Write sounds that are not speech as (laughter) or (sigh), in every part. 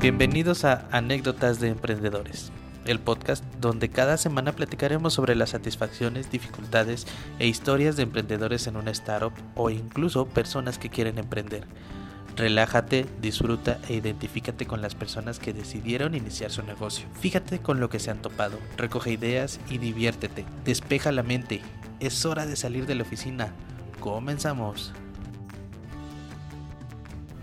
Bienvenidos a Anécdotas de Emprendedores, el podcast donde cada semana platicaremos sobre las satisfacciones, dificultades e historias de emprendedores en una startup o incluso personas que quieren emprender. Relájate, disfruta e identifícate con las personas que decidieron iniciar su negocio. Fíjate con lo que se han topado, recoge ideas y diviértete. Despeja la mente. Es hora de salir de la oficina. Comenzamos.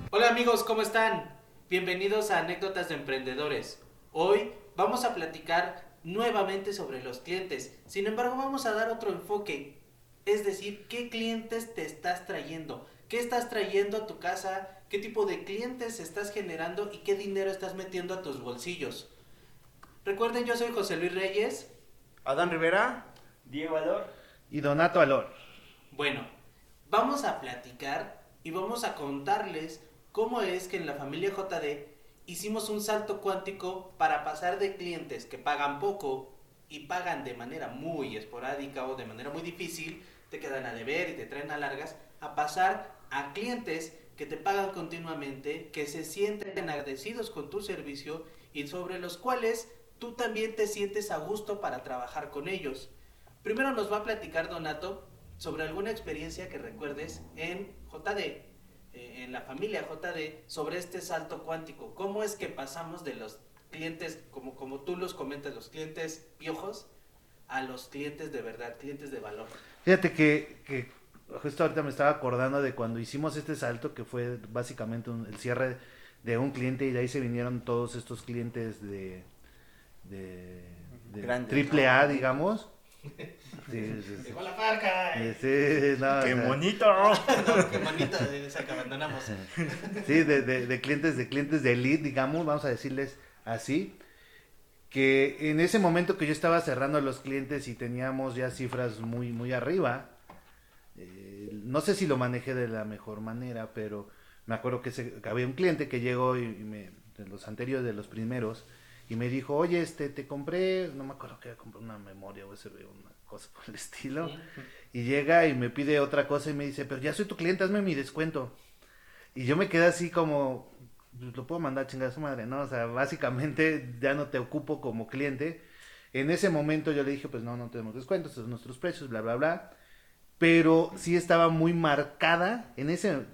Hola amigos, ¿cómo están? Bienvenidos a Anécdotas de Emprendedores. Hoy vamos a platicar nuevamente sobre los clientes. Sin embargo, vamos a dar otro enfoque. Es decir, ¿qué clientes te estás trayendo? ¿Qué estás trayendo a tu casa? ¿Qué tipo de clientes estás generando? ¿Y qué dinero estás metiendo a tus bolsillos? Recuerden, yo soy José Luis Reyes. Adán Rivera. Diego Alor. Y Donato Alor. Bueno, vamos a platicar y vamos a contarles cómo es que en la familia JD hicimos un salto cuántico para pasar de clientes que pagan poco y pagan de manera muy esporádica o de manera muy difícil, te quedan a deber y te traen a largas, a pasar a clientes que te pagan continuamente, que se sienten agradecidos con tu servicio y sobre los cuales tú también te sientes a gusto para trabajar con ellos. Primero nos va a platicar Donato sobre alguna experiencia que recuerdes en JD. En la familia JD sobre este salto cuántico. ¿Cómo es que pasamos de los clientes, como, como tú los comentas, los clientes piojos, a los clientes de verdad, clientes de valor? Fíjate que, que justo ahorita me estaba acordando de cuando hicimos este salto, que fue básicamente el cierre de un cliente y de ahí se vinieron todos estos clientes de, de, de triple A, digamos. Sí, sí, la parca. Sí, no, qué bonito. (laughs) qué bonito, esa que abandonamos. (laughs) Sí, de, de, de, clientes, de clientes de elite, digamos, vamos a decirles así. Que en ese momento que yo estaba cerrando a los clientes y teníamos ya cifras muy, muy arriba, eh, no sé si lo manejé de la mejor manera, pero me acuerdo que, había un cliente que llegó y, me, de los anteriores, de los primeros, y me dijo, oye, este, te compré, no me acuerdo que compré una memoria USB, una cosa por el estilo, y llega y me pide otra cosa y me dice, pero ya soy tu cliente, hazme mi descuento. Y yo me quedé así como, pues, lo puedo mandar a chingar a su madre, ¿no? O sea, básicamente ya no te ocupo como cliente. En ese momento yo le dije, pues no, no tenemos descuentos, son nuestros precios, bla, bla, bla. Pero sí estaba muy marcada, en ese,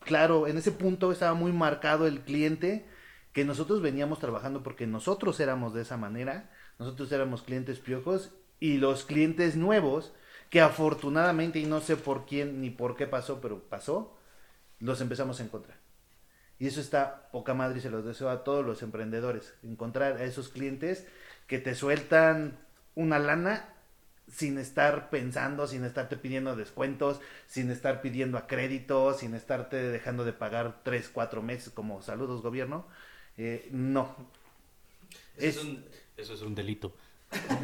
claro, en ese punto estaba muy marcado el cliente que nosotros veníamos trabajando porque nosotros éramos de esa manera, nosotros éramos clientes piojos y los clientes nuevos, que afortunadamente, y no sé por quién ni por qué pasó, pero pasó, los empezamos a encontrar. Y eso está poca madre se los deseo a todos los emprendedores, encontrar a esos clientes que te sueltan una lana sin estar pensando, sin estarte pidiendo descuentos, sin estar pidiendo a crédito, sin estarte dejando de pagar tres, cuatro meses como saludos gobierno, eh, no. Eso es, un, eso es un delito.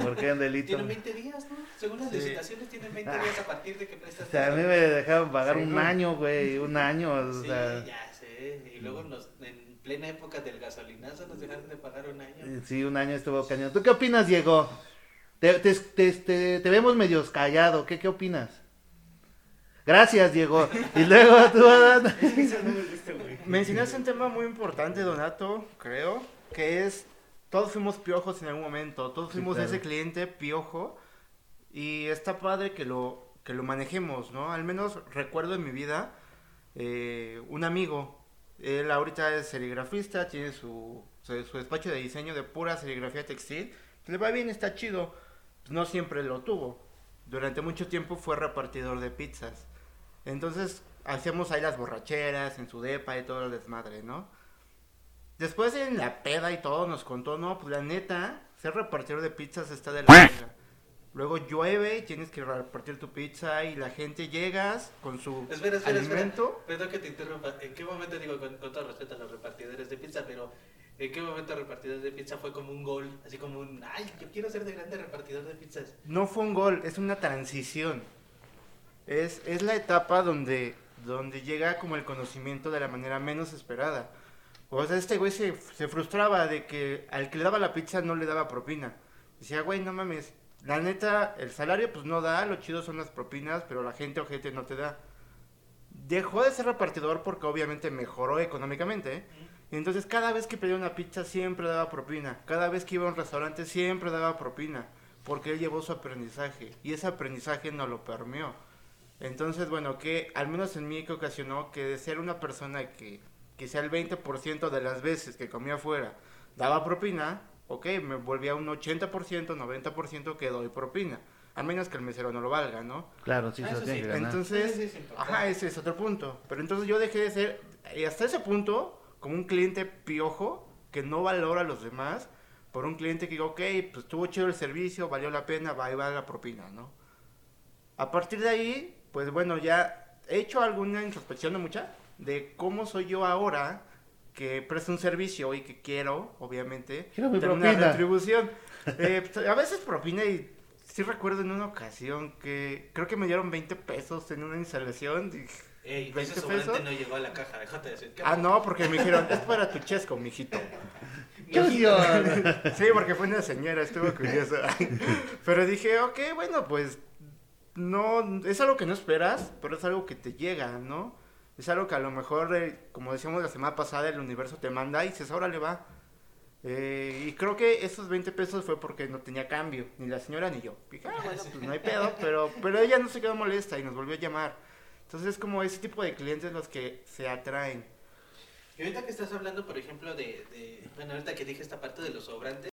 ¿Por qué un delito? Tienen 20 días, ¿no? Según las licitaciones tienen 20 días a partir de que prestas. O sea, a mí me dejaron pagar un año, güey, un año. O sí, sea... ya sé. Y luego nos, en plena época del gasolinazo nos dejaron de pagar un año. Eh, sí, un año estuvo cañón. ¿Tú qué opinas, Diego? Te, te, te, te, vemos medio callado. ¿Qué, qué opinas? Gracias, Diego. Y luego tú, (laughs) Mencionaste un tema muy importante, Donato, creo, que es todos fuimos piojos en algún momento, todos fuimos ese cliente piojo y está padre que lo, que lo manejemos, ¿no? Al menos recuerdo en mi vida eh, un amigo, él ahorita es serigrafista, tiene su, su, despacho de diseño de pura serigrafía textil, le va bien, está chido, pues no siempre lo tuvo, durante mucho tiempo fue repartidor de pizzas, entonces hacíamos ahí las borracheras en su depa y todo el desmadre, ¿no? Después en la peda y todo nos contó, no, pues la neta, ser repartidor de pizzas está de la verga. Luego llueve y tienes que repartir tu pizza y la gente llegas con su espera, espera, alimento. Espera. Perdón que te interrumpa. ¿En qué momento digo con, todo respeto a los repartidores de pizza, pero en qué momento repartidor de pizza fue como un gol, así como un, ay, yo quiero ser de grande repartidor de pizzas? No fue un gol, es una transición. Es, es la etapa donde donde llega como el conocimiento de la manera menos esperada. O sea, este güey se, se frustraba de que al que le daba la pizza no le daba propina. Decía, güey, no mames, la neta, el salario pues no da, lo chido son las propinas, pero la gente o gente no te da. dejó de ser repartidor porque obviamente mejoró económicamente. Y entonces cada vez que pedía una pizza siempre daba propina. Cada vez que iba a un restaurante siempre daba propina. Porque él llevó su aprendizaje. Y ese aprendizaje no lo permeó. Entonces, bueno, que al menos en mí que ocasionó que de ser una persona que quizá el 20% de las veces que comía afuera daba propina, ok, me volvía un 80%, 90% que doy propina. A menos que el mesero no lo valga, ¿no? Claro, sí, Ah, eso tiene sí. que. Entonces, Sí, sí, ajá, ese es otro punto. Pero entonces yo dejé de ser, y hasta ese punto, como un cliente piojo que no valora a los demás, por un cliente que digo, ok, pues estuvo chido el servicio, valió la pena, va y va la propina, ¿no? A partir de ahí, pues bueno, ya he hecho alguna introspección, no mucha, de cómo soy yo ahora que presto un servicio y que quiero, obviamente, Quiero mi tener una retribución. (laughs) Eh, pues, a veces propina y sí recuerdo en una ocasión que creo que me dieron 20 pesos en una instalación. y- Ey, 20 ese sobrante pesos. no llegó a la caja, déjate decir. ¿Qué Ah, no, porque me dijeron, es para tu chesco, mijito. (laughs) (laughs) Sí, porque fue una señora, estuvo curioso. Pero dije, ok, bueno, pues no, es algo que no esperas, pero es algo que te llega, ¿no? Es algo que a lo mejor, eh, como decíamos la semana pasada, el universo te manda y dices, ahora le va. Eh, y creo que esos 20 pesos fue porque no tenía cambio, ni la señora ni yo. Dije, ah, bueno, pues no hay pedo, (laughs) pero, pero ella no se quedó molesta y nos volvió a llamar. Entonces es como ese tipo de clientes los que se atraen. Y ahorita que estás hablando, por ejemplo, de, de- Bueno, ahorita que dije esta parte de los sobrantes.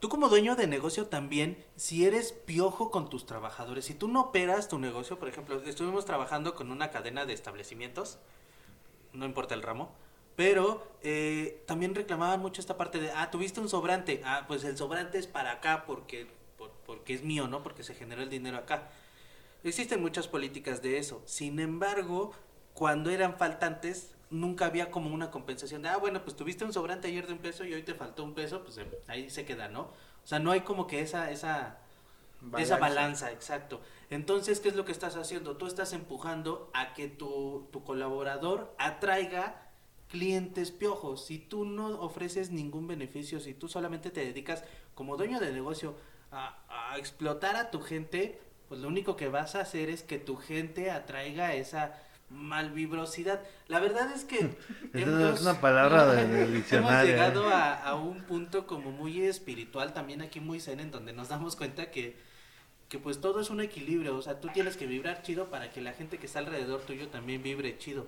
Tú como dueño de negocio también, si eres piojo con tus trabajadores, si tú no operas tu negocio, por ejemplo, estuvimos trabajando con una cadena de establecimientos, no importa el ramo, pero eh, también reclamaban mucho esta parte de, ah, tuviste un sobrante, ah, pues el sobrante es para acá porque, por- porque es mío, ¿no? Porque se generó el dinero acá. Existen muchas políticas de eso. Sin embargo, cuando eran faltantes, nunca había como una compensación de, ah, bueno, pues tuviste un sobrante ayer de un peso y hoy te faltó un peso, pues eh, ahí se queda, ¿no? O sea, no hay como que esa, esa, esa balanza, exacto. Entonces, ¿qué es lo que estás haciendo? Tú estás empujando a que tu, tu colaborador atraiga clientes piojos. Si tú no ofreces ningún beneficio, si tú solamente te dedicas como dueño de negocio a, a explotar a tu gente, pues lo único que vas a hacer es que tu gente atraiga esa malvibrosidad. La verdad es que (laughs) Esa es una palabra de- del (laughs) hemos diccionario, llegado ¿eh? a, a un punto como muy espiritual, también aquí muy zen, en donde nos damos cuenta que, que pues todo es un equilibrio, o sea, tú tienes que vibrar chido para que la gente que está alrededor tuyo también vibre chido.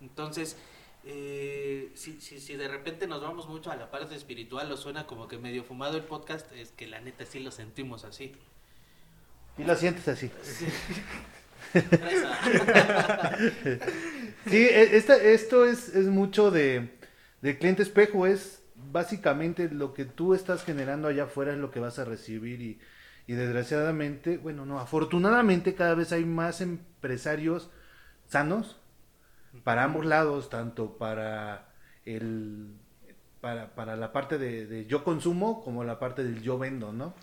Entonces, eh, si, si, si de repente nos vamos mucho a la parte espiritual o suena como que medio fumado el podcast, es que la neta sí lo sentimos así. Y lo sientes así. (laughs) Sí, e- esta, esto es, es mucho de, de cliente espejo, es básicamente lo que tú estás generando allá afuera es lo que vas a recibir y, y desgraciadamente, bueno, no, afortunadamente cada vez hay más empresarios sanos para ambos lados, tanto para el para, para la parte de, yo consumo como la parte del yo vendo, ¿no?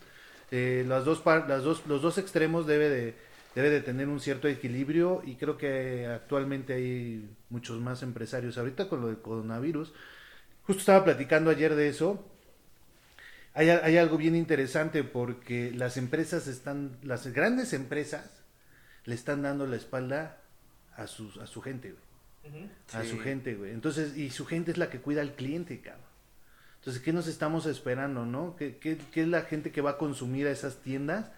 Eh, las dos par- las dos, los dos extremos debe de, debe de tener un cierto equilibrio y creo que actualmente hay muchos más empresarios. Ahorita con lo del coronavirus, justo estaba platicando ayer de eso. Hay, algo bien interesante porque las empresas están, las grandes empresas le están dando la espalda a, sus, a su gente, güey a Sí. su gente, güey. Entonces, y su gente es la que cuida al cliente, cabrón. Entonces, ¿qué nos estamos esperando, no? ¿Qué, qué, qué es la gente que va a consumir a esas tiendas?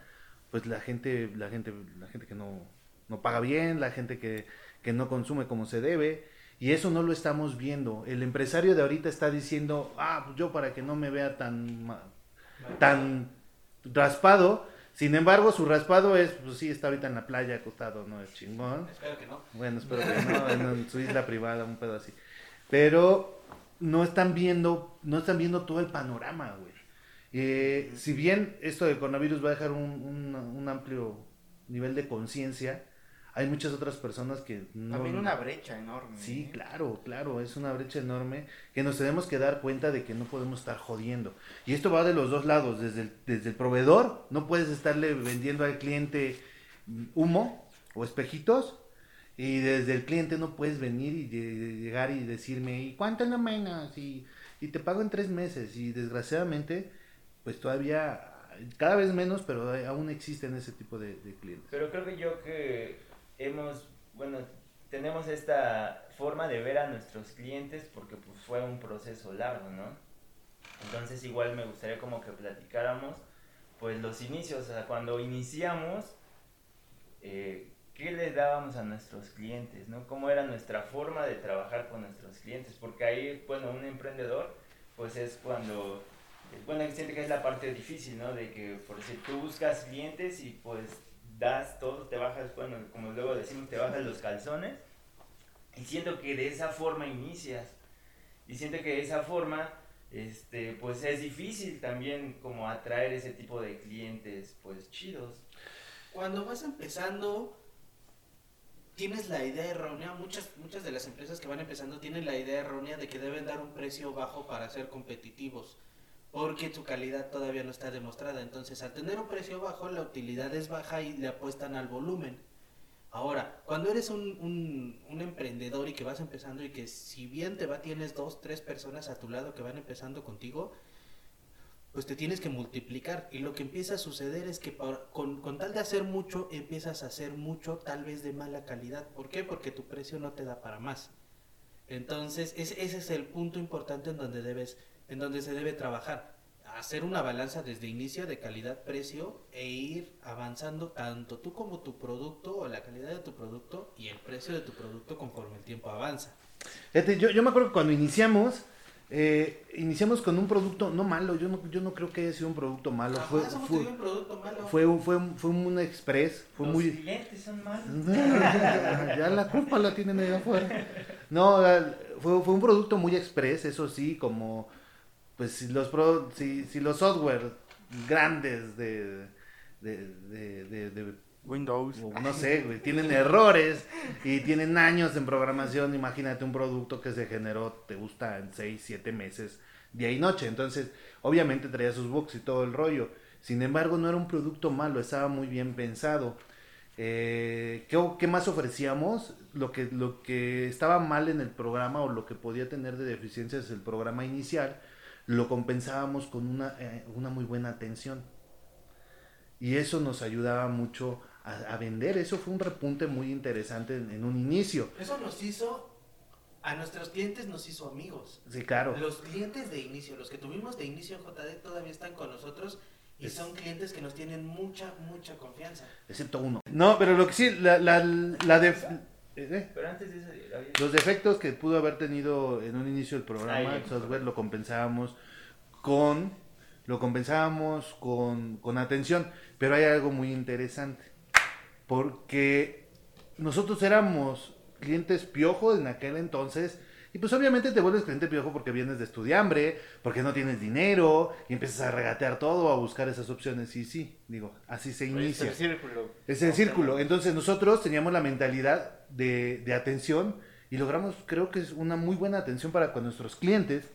Pues la gente, la gente, la gente que no, no paga bien, la gente que, que no consume como se debe. Y eso no lo estamos viendo. El empresario de ahorita está diciendo, ah, pues yo para que no me vea tan, tan raspado. Sin embargo, su raspado es, pues sí, está ahorita en la playa acostado, no es chingón. Espero que no. Bueno, espero que no, en, en su isla privada, un pedo así. Pero no están viendo, no están viendo todo el panorama, güey. Eh, si bien esto del coronavirus va a dejar un, un- un amplio nivel de conciencia, hay muchas otras personas que no... También una brecha enorme. Sí, ¿eh? claro, claro, es una brecha enorme que nos tenemos que dar cuenta de que no podemos estar jodiendo. Y esto va de los dos lados, desde el, desde el proveedor, no puedes estarle vendiendo al cliente humo o espejitos, y desde el cliente no puedes venir y llegar y decirme, ¿y cuánto es la menos? Y, y te pago en tres meses, y desgraciadamente, pues todavía, cada vez menos, pero aún existen ese tipo de, clientes. Pero creo que yo que hemos, bueno, tenemos esta forma de ver a nuestros clientes porque pues fue un proceso largo, ¿no? Entonces igual me gustaría como que platicáramos pues los inicios, o sea, cuando iniciamos, eh, ¿qué les dábamos a nuestros clientes, ¿no? ¿Cómo era nuestra forma de trabajar con nuestros clientes? Porque ahí, bueno, un emprendedor, pues es cuando, bueno, siente que es la parte difícil, ¿no? De que, por si tú buscas clientes y pues das todo, te bajas, bueno, como luego decimos, te bajas los calzones. Y siento que de esa forma inicias. Y siento que de esa forma, este, pues es difícil también como atraer ese tipo de clientes, pues chidos. Cuando vas empezando, tienes la idea errónea, muchas, muchas de las empresas que van empezando tienen la idea errónea de que deben dar un precio bajo para ser competitivos porque su calidad todavía no está demostrada. Entonces, al tener un precio bajo, la utilidad es baja y le apuestan al volumen. Ahora, cuando eres un, un, emprendedor y que vas empezando y que si bien te va, tienes dos, tres personas a tu lado que van empezando contigo, pues te tienes que multiplicar. Y lo que empieza a suceder es que con, con, tal de hacer mucho, empiezas a hacer mucho tal vez de mala calidad. ¿Por qué? Porque tu precio no te da para más. Entonces, ese es el punto importante en donde debes en donde se debe trabajar. Hacer una balanza desde inicio de calidad-precio e ir avanzando tanto tú como tu producto o la calidad de tu producto y el precio de tu producto conforme el tiempo avanza. yo, yo me acuerdo que cuando iniciamos, eh, iniciamos con un producto no malo, yo no, yo no creo que haya sido un producto malo. fue, fue, un producto malo. Fue, fue, fue un express. Fue Los muy... son malos. (laughs) ya la culpa la tienen ahí afuera. No, fue, fue un producto muy express, eso sí, como pues si los, pro, si, si los software grandes de, de, de, Windows, no sé, tienen errores y tienen años en programación, imagínate un producto que se generó, te gusta en 6, 7 meses, día y noche, entonces obviamente traía sus bugs y todo el rollo, sin embargo no era un producto malo, estaba muy bien pensado. Eh, ¿qué, ¿qué, más ofrecíamos? Lo que, lo que estaba mal en el programa o lo que podía tener de deficiencias el programa inicial, lo compensábamos con una, eh, una muy buena atención. Y eso nos ayudaba mucho a, vender. Eso fue un repunte muy interesante en, un inicio. Eso nos hizo, a nuestros clientes nos hizo amigos. Sí, claro. Los clientes de inicio, los que tuvimos de inicio en JD todavía están con nosotros y son clientes que nos tienen mucha, mucha confianza. Excepto uno. No, pero lo que sí, la, la, la de... ¿Eh? Pero antes de eso, Los defectos que pudo haber tenido en un inicio el programa, el software, lo compensábamos con, lo compensábamos con, con atención. Pero hay algo muy interesante, porque nosotros éramos clientes piojo en aquel entonces, y pues obviamente te vuelves cliente piojo porque vienes de estudiambre, porque no tienes dinero, y empiezas a regatear todo, a buscar esas opciones. Y sí, digo, así se inicia. Es el círculo. Es el círculo. Entonces nosotros teníamos la mentalidad de, de atención y logramos, creo que es una muy buena atención para con nuestros clientes,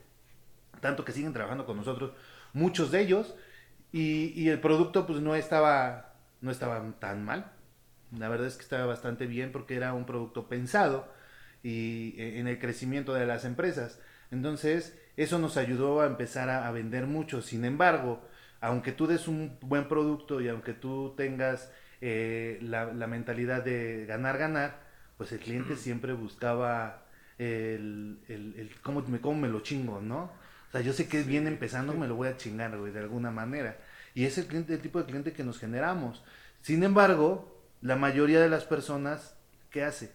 tanto que siguen trabajando con nosotros, muchos de ellos, y, y el producto pues no estaba, no estaba tan mal. La verdad es que estaba bastante bien porque era un producto pensado y e, en el crecimiento de las empresas. Entonces, eso nos ayudó a empezar a, vender mucho. Sin embargo, aunque tú des un buen producto y aunque tú tengas eh, la, mentalidad de ganar, ganar, pues el cliente siempre buscaba el, el, cómo, me, cómo me lo chingo, ¿no? O sea, yo sé que viene empezando, me lo voy a chingar, güey, de alguna manera. Y es el, cliente, el tipo de cliente que nos generamos. Sin embargo, la mayoría de las personas, ¿qué hace?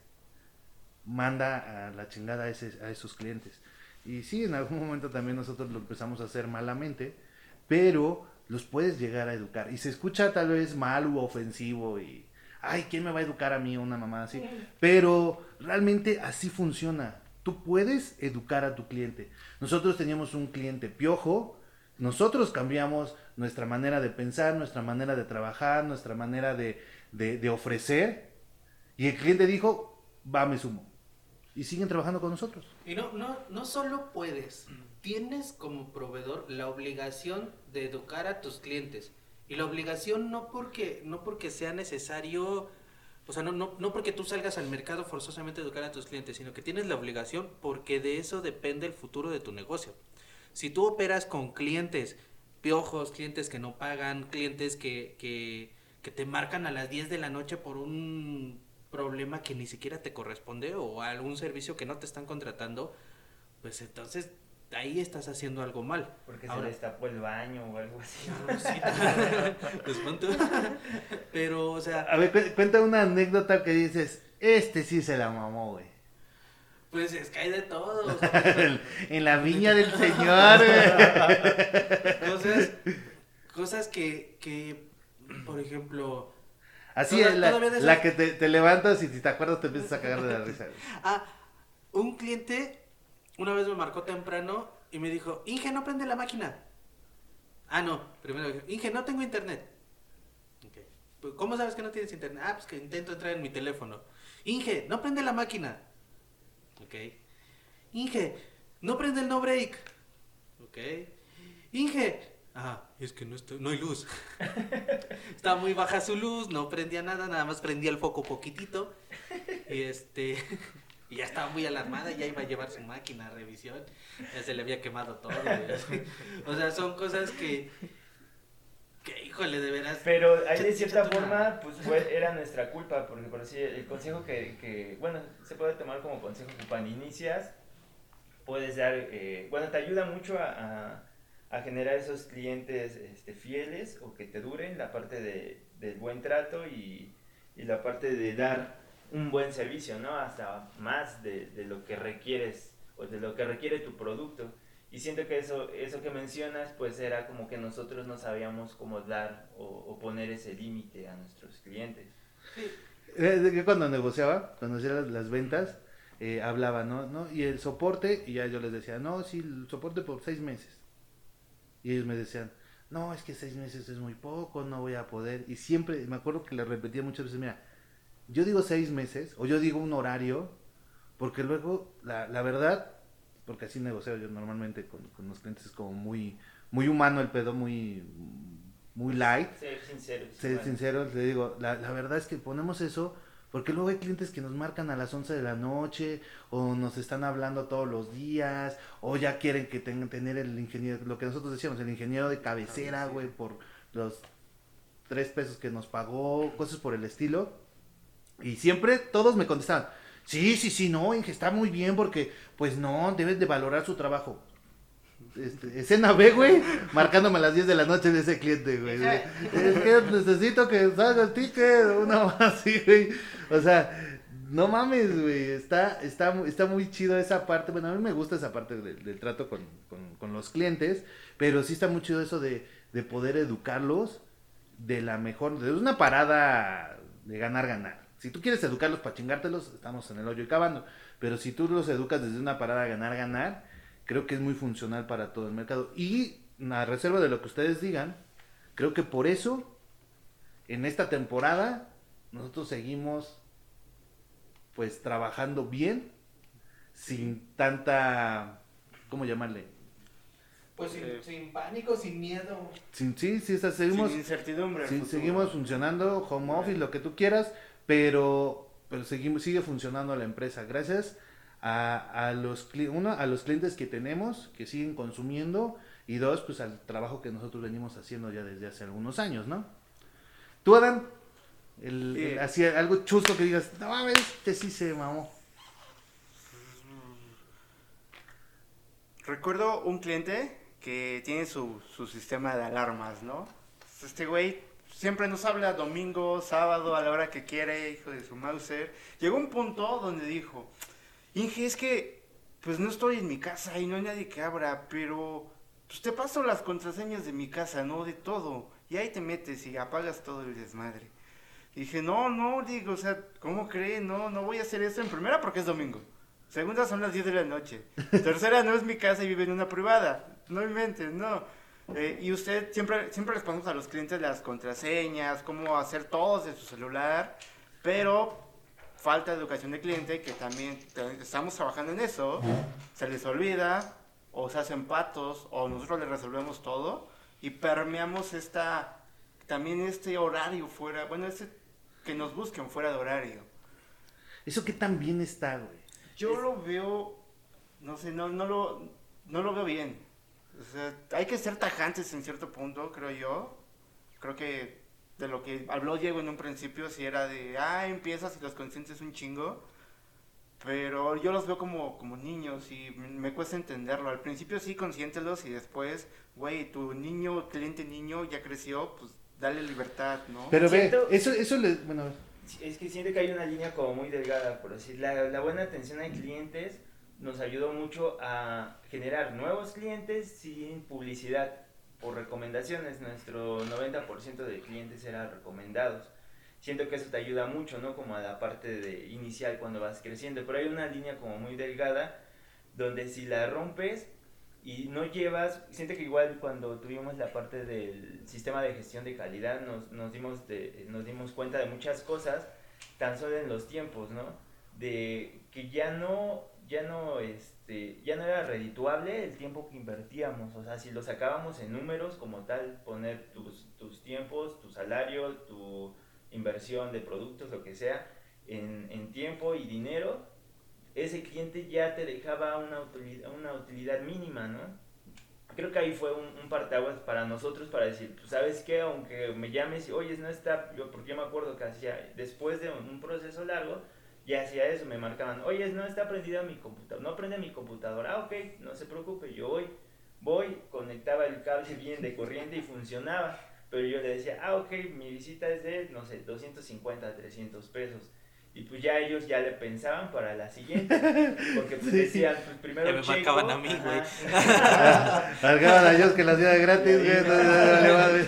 Manda a la chingada a, ese, a esos clientes. Y sí, en algún momento también nosotros lo empezamos a hacer malamente, pero los puedes llegar a educar. Y se escucha tal vez mal u ofensivo y, ay, ¿quién me va a educar a mí una mamá así? Pero realmente así funciona. Tú puedes educar a tu cliente. Nosotros teníamos un cliente piojo, nosotros cambiamos nuestra manera de pensar, nuestra manera de trabajar, nuestra manera de, de, de ofrecer. Y el cliente dijo, va, me sumo y siguen trabajando con nosotros. Y no, no, no solo puedes, tienes como proveedor la obligación de educar a tus clientes. Y la obligación no porque, no porque sea necesario, o sea, no, no, no porque tú salgas al mercado forzosamente a educar a tus clientes, sino que tienes la obligación porque de eso depende el futuro de tu negocio. Si tú operas con clientes piojos, clientes que no pagan, clientes que, que, te marcan a las 10 de la noche por un problema que ni siquiera te corresponde o algún servicio que no te están contratando, pues entonces ahí estás haciendo algo mal. Porque Ahora- se les tapó el baño o algo así. (laughs) Sí, pues pon tú. Pero, o sea, A ver, cu- cuenta una anécdota que dices, este sí se la mamó, güey. pues es que hay de todo. (laughs) en la viña del señor, güey. cosas, cosas que, que, por ejemplo, Así es, la, la que te, te levantas y si te acuerdas te empiezas a cagar de la risa. (laughs) ah, un cliente una vez me marcó temprano y me dijo, Inge, no prende la máquina. Ah, no, primero dijo, Inge, no tengo internet. Ok. Pues, ¿Cómo sabes que no tienes internet? Ah, pues que intento entrar en mi teléfono. Inge, no prende la máquina. Ok. Inge, no prende el no break. Ok. Inge. Ah, es que no, estoy, no hay luz. (laughs) Estaba muy baja su luz, no prendía nada, nada más prendía el foco poquitito. Y este. (laughs) Y ya estaba muy alarmada, ya iba a llevar su máquina a revisión. Ya se le había quemado todo. O sea, son cosas que. Que, híjole, de veras. Pero ahí de cierta forma, pues fue, era nuestra culpa, porque por así, el consejo que, que, bueno, se puede tomar como consejo que cuando inicias, puedes dar, eh, bueno, te ayuda mucho a, a- a generar esos clientes este, fieles o que te duren, la parte de, del buen trato y, y la parte de dar un buen servicio, ¿no? Hasta más de, de lo que requieres o de lo que requiere tu producto. Y siento que eso, eso que mencionas, pues era como que nosotros no sabíamos cómo dar o, o poner ese límite a nuestros clientes. Eh, de que cuando negociaba, cuando hacía las, las ventas, eh, hablaba, ¿no? ¿no? Y el soporte, y ya yo les decía, no, sí, el soporte por seis meses. Y ellos me decían, no, es que seis meses es muy poco, no voy a poder. Y siempre, me acuerdo que les repetía muchas veces, mira, yo digo seis meses, o yo digo un horario, porque luego, la, la verdad, porque así negocio yo normalmente con, con los clientes, es como muy, muy humano el pedo, muy, muy light Ser sinceros. ser sincero, te digo, la, la verdad es que ponemos eso porque luego hay clientes que nos marcan a las 11 de la noche o nos están hablando todos los días o ya quieren que tengan tener el ingeniero, lo que nosotros decíamos, el ingeniero de cabecera, güey, por los tres pesos que nos pagó, cosas por el estilo. Y siempre todos me contestaban, sí, sí, sí, no, Inge, está muy bien porque, pues no, debes de valorar su trabajo. Este, escena B, güey, marcándome a las 10 de la noche de ese cliente, güey. Es que necesito que salga el ticket, una (laughs) más así, güey. O sea, no mames, güey. Está, está, está muy chido esa parte. Bueno, a mí me gusta esa parte del, trato con, con- con los clientes, pero sí está muy chido eso de, de poder educarlos de la mejor, de una parada de ganar, ganar. Si tú quieres educarlos para chingártelos, estamos en el hoyo y cavando. Pero si tú los educas desde una parada ganar, ganar, creo que es muy funcional para todo el mercado. Y a reserva de lo que ustedes digan, creo que por eso, en esta temporada, nosotros seguimos pues trabajando bien, sin tanta, ¿cómo llamarle? Pues sin, Eh. sin pánico, sin miedo. Sin, sí, sí, está- seguimos, Sin incertidumbre. sí, futuro. seguimos funcionando, home office, lo que tú quieras, pero, pero seguimos, sigue funcionando la empresa. Gracias a, a los uno, a los clientes que tenemos, que siguen consumiendo, y dos, pues al trabajo que nosotros venimos haciendo ya desde hace algunos años, ¿no? Tú, Adán, el, Sí. el- así algo chusto que digas, no mames, este sí se mamó. Recuerdo un cliente que tiene su, su sistema de alarmas, ¿no? Este güey siempre nos habla domingo, sábado, a la hora que quiere, hijo de su Mauser. Llegó un punto donde dijo, Inge, es que pues no estoy en mi casa y no hay nadie que abra, pero pues te paso las contraseñas de mi casa, ¿no? De todo. Y ahí te metes y apagas todo el desmadre. Y dije, no, no, digo, o sea, ¿cómo cree? No, no voy a hacer eso en primera porque es domingo. Segunda son las 10 de la noche. (laughs) Tercera no es mi casa y vive en una privada. No inventes, no. Eh, y usted siempre, siempre les ponemos a los clientes las contraseñas, cómo hacer todo de su celular, pero falta educación de cliente que también estamos trabajando en eso. Se les olvida o se hacen patos o nosotros les resolvemos todo y permeamos esta también este horario fuera, bueno, este que nos busquen fuera de horario. Eso que tan bien está, güey. Yo lo veo, no sé, no, no, lo, no lo veo bien. O sea, hay que ser tajantes en cierto punto, creo yo. Creo que de lo que habló Diego en un principio, si era de, ah, empiezas y los consientes un chingo. Pero yo los veo como, como niños y me cuesta entenderlo. Al principio sí, consiéntelos y después, güey, tu niño, cliente niño ya creció, pues dale libertad, ¿no? Pero ve, Siento- eso, eso le, bueno, Es que siento que hay una línea como muy delgada, por decir, la, la buena atención a clientes nos ayudó mucho a generar nuevos clientes sin publicidad por recomendaciones. Nuestro 90% de clientes eran recomendados. Siento que eso te ayuda mucho, ¿no? Como a la parte de inicial cuando vas creciendo. Pero hay una línea como muy delgada donde si la rompes y no llevas, siento que igual cuando tuvimos la parte del sistema de gestión de calidad nos, nos, dimos, nos dimos cuenta de muchas cosas, tan solo en los tiempos, ¿no? De que ya no, ya no, este, ya no era redituable el tiempo que invertíamos, o sea, si lo sacábamos en números como tal, poner tus, tus tiempos, tu salario, tu inversión de productos, lo que sea, en, en tiempo y dinero, ese cliente ya te dejaba una utilidad, una utilidad mínima, ¿no? Creo que ahí fue un, un parteaguas para nosotros para decir, pues sabes qué, aunque me llames y, oye, no está, yo, porque yo me acuerdo que hacía, después de un proceso largo, ya hacía eso, me marcaban, oye, no está prendida mi computadora, no prende mi computadora, ah, ok, no se preocupe, yo voy, voy, conectaba el cable bien de corriente y funcionaba, pero yo le decía, ah, ok, mi visita es de, no sé, 250, 300 pesos. Y pues ya ellos ya le pensaban para la siguiente. (laughs) Porque pues Sí. decían, pues primero Ya me checo, marcaban a mí, ajá. Cargaban a ellos que las día gratis, güey. entonces,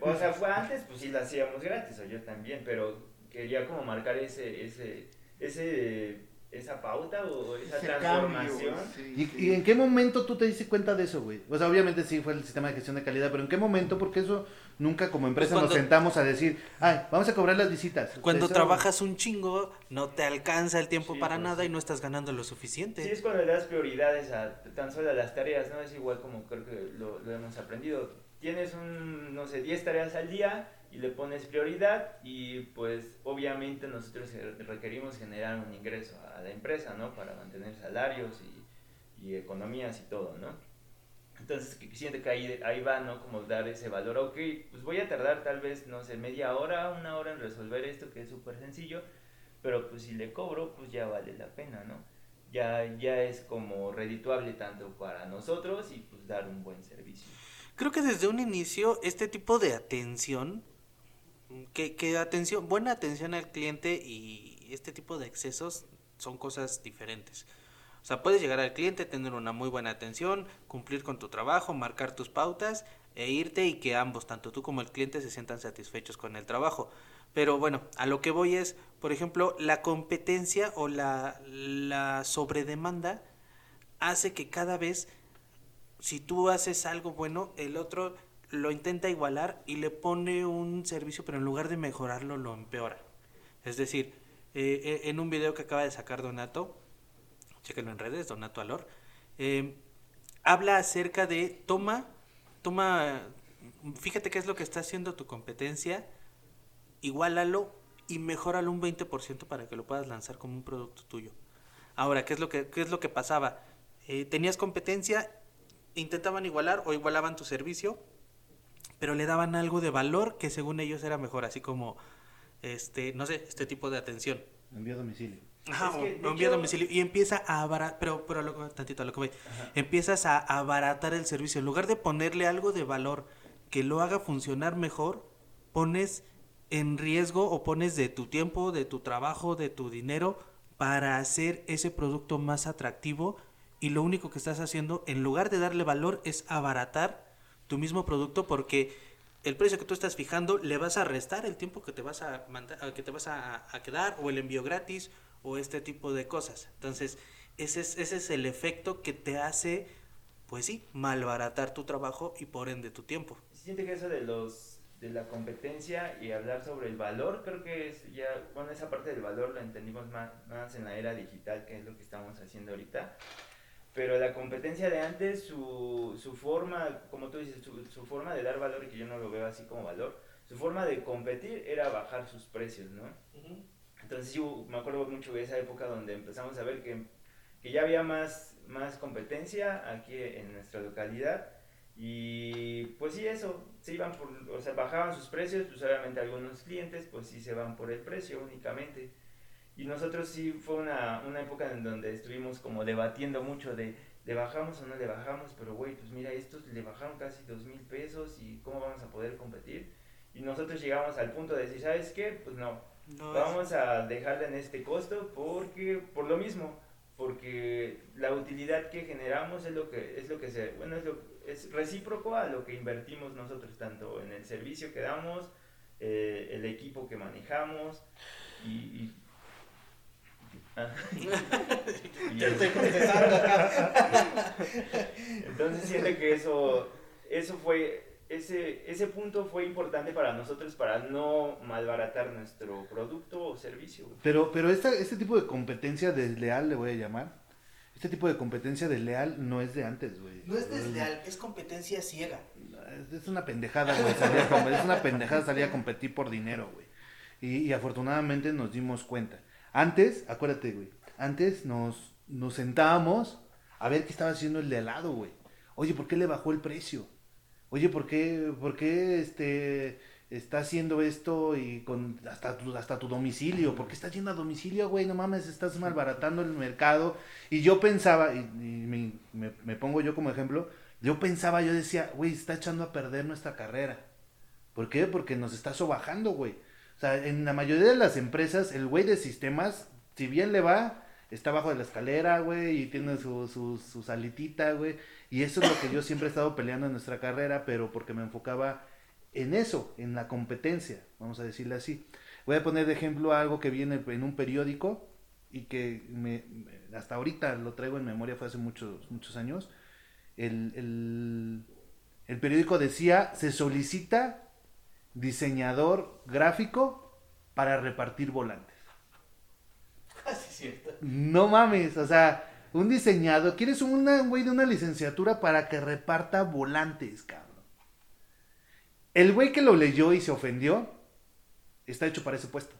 o sea, fue antes, pues sí la hacíamos gratis, o yo también, pero quería como marcar ese, ese, ese, esa pauta o esa Ese transformación. cambio, sí, ¿Y, sí. y en qué momento tú te diste cuenta de eso, güey? O sea, obviamente sí fue el sistema de gestión de calidad, pero ¿en qué momento? Porque eso nunca como empresa Pues nos cuando- sentamos a decir, ay, vamos a cobrar las visitas. Cuando Eso- trabajas un chingo, no te alcanza el tiempo Sí, para pues, nada sí. y no estás ganando lo suficiente. Sí, es cuando le das prioridades a tan solo a las tareas, ¿no? Es igual como creo que lo, lo hemos aprendido. Tienes un, no sé, 10 tareas al día y le pones prioridad y pues obviamente nosotros requerimos generar un ingreso a la empresa, ¿no? Para mantener salarios y, y economías y todo, ¿no? Entonces siento que ahí, ahí va, ¿no? Como dar ese valor, ok, pues voy a tardar tal vez, no sé, media hora, una hora en resolver esto que es súper sencillo, pero pues si le cobro, pues ya vale la pena, ¿no? ya, ya es como redituable tanto para nosotros y pues dar un buen servicio. Creo que desde un inicio este tipo de atención, que, que atención, buena atención al cliente y este tipo de excesos son cosas diferentes. O sea, puedes llegar al cliente, tener una muy buena atención, cumplir con tu trabajo, marcar tus pautas e irte y que ambos, tanto tú como el cliente, se sientan satisfechos con el trabajo. Pero bueno, a lo que voy es, por ejemplo, la competencia o la, sobredemanda hace que cada vez, si tú haces algo bueno, el otro lo intenta igualar y le pone un servicio, pero en lugar de mejorarlo, lo empeora. Es decir, eh, eh, en un video que acaba de sacar Donato, chéquenlo en redes, Donato Alor, eh, habla acerca de toma, toma, fíjate qué es lo que está haciendo tu competencia, igualalo y mejóralo un 20% para que lo puedas lanzar como un producto tuyo. Ahora, ¿qué es lo que, qué es lo que pasaba? Eh, tenías competencia, intentaban igualar o igualaban tu servicio, pero le daban algo de valor que según ellos era mejor, así como, este, no sé, este tipo de atención. Envío a domicilio. Ajá, Es o- que, de o envía a domicilio y empieza a abaratar, pero, pero lo- tantito a lo que voy, empiezas a abaratar el servicio. En lugar de ponerle algo de valor que lo haga funcionar mejor, pones en riesgo o pones de tu tiempo, de tu trabajo, de tu dinero para hacer ese producto más atractivo y lo único que estás haciendo, en lugar de darle valor, es abaratar tu mismo producto porque el precio que tú estás fijando le vas a restar el tiempo que te vas a que te vas a, a quedar o el envío gratis o este tipo de cosas. Entonces, ese es, ese es el efecto que te hace, pues sí, malbaratar tu trabajo y por ende tu tiempo. Siente que eso de los de la competencia y hablar sobre el valor, creo que es ya, bueno, esa parte del valor la entendimos más, más en la era digital, que es lo que estamos haciendo ahorita. Pero la competencia de antes, su, su forma, como tú dices, su, su forma de dar valor, y que yo no lo veo así como valor, su forma de competir era bajar sus precios, ¿no? Entonces yo me acuerdo mucho de esa época donde empezamos a ver que, que ya había más, más competencia aquí en nuestra localidad Y pues sí, eso, se iban por, o sea, bajaban sus precios, pues obviamente algunos clientes pues sí se van por el precio únicamente. Y nosotros sí fue una, una época en donde estuvimos como debatiendo mucho de, ¿le bajamos o no le bajamos? Pero güey, pues mira, estos le bajaron casi dos mil pesos y ¿cómo vamos a poder competir? Y nosotros llegamos al punto de decir, ¿sabes qué? Pues no, No, vamos a dejarla en este costo porque, por lo mismo, porque la utilidad que generamos es lo que, es lo que se, bueno, es, lo, es recíproco a lo que invertimos nosotros, tanto en el servicio que damos, eh, el equipo que manejamos y... y- Ah. Y estoy (laughs) procesando acá. entonces siento que eso, eso fue, ese, ese punto fue importante para nosotros para no malbaratar nuestro producto o servicio. güey. Pero, pero esta, este tipo de competencia desleal, le voy a llamar. Este tipo de competencia desleal no es de antes, güey. No es desleal, es competencia ciega. Es una pendejada, güey. salir a com- es una pendejada salir a competir por dinero, güey. Y, y afortunadamente nos dimos cuenta. Antes, acuérdate, güey. Antes nos, nos sentábamos a ver qué estaba haciendo el de al lado, güey. Oye, ¿por qué le bajó el precio? Oye, ¿por qué, por qué este, está haciendo esto y con hasta tu, hasta tu domicilio? ¿Por qué estás yendo a domicilio, güey? No mames, estás malbaratando el mercado. Y yo pensaba, y, y me, me- me pongo yo como ejemplo, yo pensaba, yo decía, güey, está echando a perder nuestra carrera. ¿Por qué? Porque nos está sobajando, güey. O sea, en la mayoría de las empresas, el güey de sistemas, si bien le va, está abajo de la escalera, güey, y tiene su, su, su güey. Y eso es lo que yo siempre he estado peleando en nuestra carrera, pero porque me enfocaba en eso, en la competencia, vamos a decirle así. Voy a poner de ejemplo algo que viene en un periódico y que me, hasta ahorita lo traigo en memoria, fue hace muchos, muchos años. El, el, el periódico decía, se solicita diseñador gráfico para repartir volantes. (laughs) Así es cierto. No mames, o sea, un diseñador, ¿quieres un güey de una licenciatura para que reparta volantes, cabrón? El güey que lo leyó y se ofendió, está hecho para ese puesto.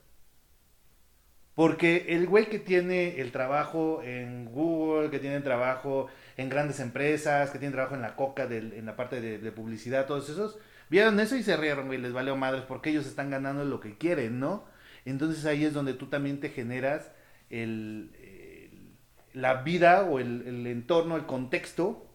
Porque el güey que tiene el trabajo en Google, que tiene el trabajo en grandes empresas, que tiene trabajo en la coca, en la parte de, de publicidad, todos esos, vieron eso y se rieron, güey, les valió madres porque ellos están ganando lo que quieren, ¿no? Entonces ahí es donde tú también te generas el- la vida o el, entorno, el contexto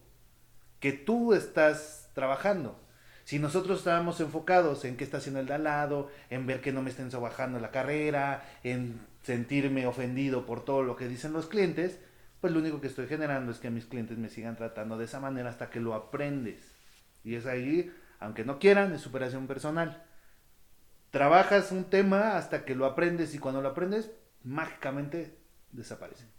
que tú estás trabajando. Si nosotros estábamos enfocados en qué está haciendo el de al lado, en ver que no me estén sobajando la carrera, en sentirme ofendido por todo lo que dicen los clientes, pues lo único que estoy generando es que mis clientes me sigan tratando de esa manera hasta que lo aprendes. Y es ahí, aunque no quieran, es superación personal. Trabajas un tema hasta que lo aprendes y cuando lo aprendes, mágicamente desaparece.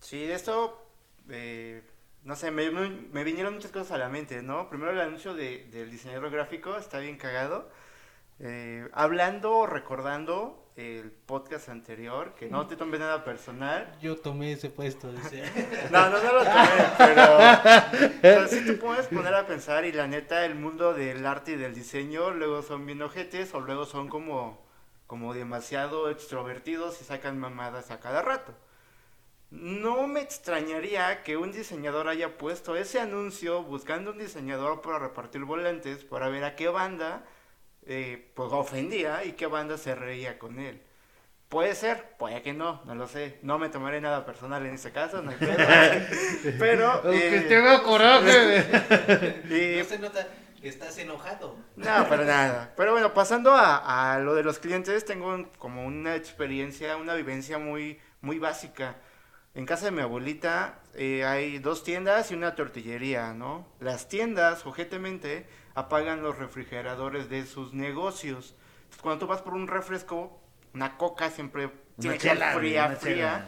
Sí, de esto, eh, no sé, me, me- me vinieron muchas cosas a la mente, ¿no? Primero el anuncio de- del diseñador gráfico, está bien cagado. Eh, hablando o recordando el podcast anterior, que no te tomé nada personal. Yo tomé ese puesto, dice. (laughs) No, no, no lo tomé, (laughs) pero sea, sí te puedes poner a pensar y la neta, el mundo del arte y del diseño luego son bien ojetes o luego son como, como demasiado extrovertidos y sacan mamadas a cada rato. No me extrañaría que un diseñador haya puesto ese anuncio buscando un diseñador para repartir volantes para ver a qué banda eh, pues ofendía y qué banda se reía con él. Puede ser, puede que no, no lo sé. No me tomaré nada personal en este caso, no hay. (laughs) Pero. Aunque eh, tenga coraje. (laughs) y- No se nota que estás enojado. no, para nada. Pero bueno, pasando a, a lo de los clientes, tengo un- como una experiencia, una vivencia muy, muy básica. En casa de mi abuelita eh, hay dos tiendas y una tortillería, ¿no? Las tiendas, ojetemente, apagan los refrigeradores de sus negocios. Entonces, cuando tú vas por un refresco, una coca siempre tiene que estar fría, fría. chela.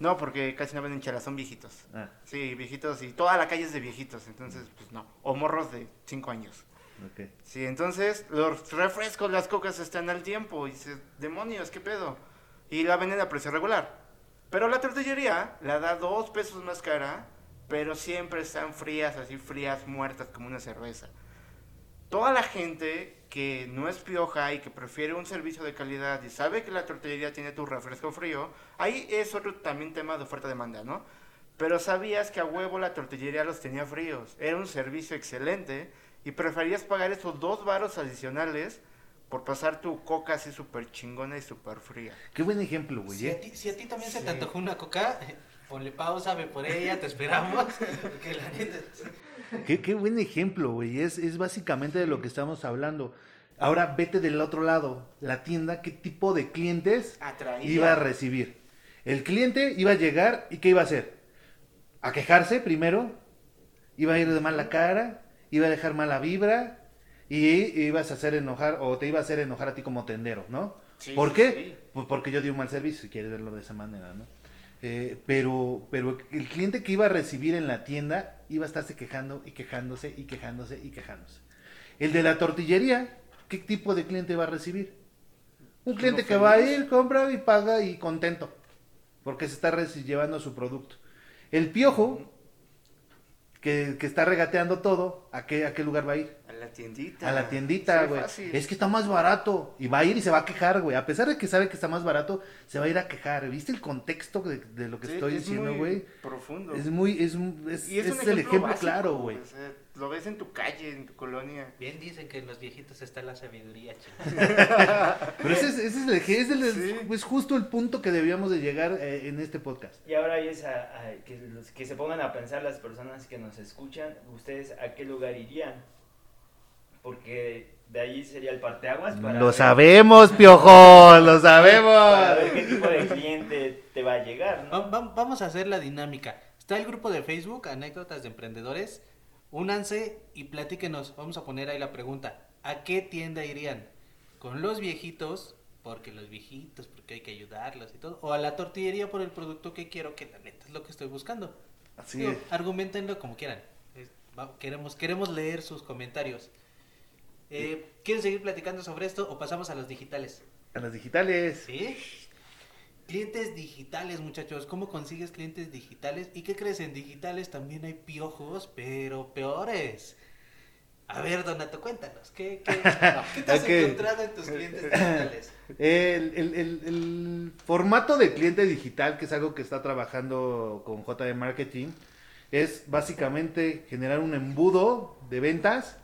No, porque casi no venden chelas, son viejitos. Ah, Sí, viejitos y toda la calle es de viejitos, entonces pues no. O morros de 5 años. Sí, entonces los refrescos, las cocas están al tiempo y dices, demonios, ¿qué pedo? Y la venden a precio regular. Pero la tortillería la da dos pesos más cara, pero siempre están frías, así frías, muertas como una cerveza. Toda la gente que no es pioja y que prefiere un servicio de calidad y sabe que la tortillería tiene tu refresco frío, ahí es otro también tema de oferta-demanda, ¿no? pero sabías que a huevo la tortillería los tenía fríos. Era un servicio excelente y preferías pagar esos dos varos adicionales por pasar tu coca así súper chingona y súper fría. Qué buen ejemplo, güey. Si, a ¿eh? ti, si a ti también se te antojó una coca, (laughs) ponle pausa, ve por ella, te esperamos. (laughs) Porque la neta... Qué, qué buen ejemplo, güey. Es, es básicamente de lo que estamos hablando. Ahora vete del otro lado, la tienda, qué tipo de clientes Atraía. iba a recibir. El cliente iba a llegar y qué iba a hacer? A quejarse primero, iba a ir de mala cara, iba a dejar mala vibra y ibas a hacer enojar o te iba a hacer enojar a ti como tendero, ¿no? Sí, ¿Por qué? sí. Pues porque yo di un mal servicio, si quieres verlo de esa manera, ¿no? Eh, pero, pero el cliente que iba a recibir en la tienda iba a estarse quejando y quejándose y quejándose y quejándose. El de la tortillería, ¿qué tipo de cliente va a recibir? Un cliente que va a ir, compra y paga y contento, porque se está llevando su producto. El piojo, que, que está regateando todo, ¿a qué, ¿a qué lugar va a ir? A la tiendita. A la tiendita, güey. Es que está más barato. Y va a ir y se va a quejar, güey. A pesar de que sabe que está más barato, se va a ir a quejar. ¿Viste el contexto de, de lo que Sí, estoy es diciendo, güey? Profundo. Es muy, es, un- es, Y es, es un el ejemplo básico, claro, güey. o sea, lo ves en tu calle, en tu colonia. Bien dicen que en los viejitos está la sabiduría, chicos. (laughs) Pero ese es, ese es, el, es, el- Sí. es justo el punto que debíamos de llegar eh, en este podcast. Y ahora es a, a- que, los- que se pongan a pensar las personas que nos escuchan, ustedes a qué lugar irían. Porque de ahí sería el parteaguas para, Lo ver, sabemos, piojo, lo sabemos. (laughs) para ver qué tipo de cliente te va a llegar, Va- ¿no? va- vamos a hacer la dinámica. Está el grupo de Facebook, Anécdotas de Emprendedores. Únanse y platíquenos. Vamos a poner ahí la pregunta. ¿A qué tienda irían? ¿Con los viejitos? Porque los viejitos, porque hay que ayudarlos y todo. ¿O a la tortillería por el producto que quiero, que la neta es lo que estoy buscando? Así Digo, es. argumentenlo como quieran. Va- queremos, queremos leer sus comentarios. Eh, ¿Quieren seguir platicando sobre esto o pasamos a los digitales? A las digitales. ¿Sí? Clientes digitales, muchachos. ¿Cómo consigues clientes digitales? ¿Y qué crees? En digitales también hay piojos, pero peores. A ver, Donato, cuéntanos. ¿Qué, qué, (laughs) qué te has encontrado en tus clientes digitales? (laughs) El, el- el- el formato de cliente digital, que es algo que está trabajando con JD Marketing, es básicamente generar un embudo de ventas.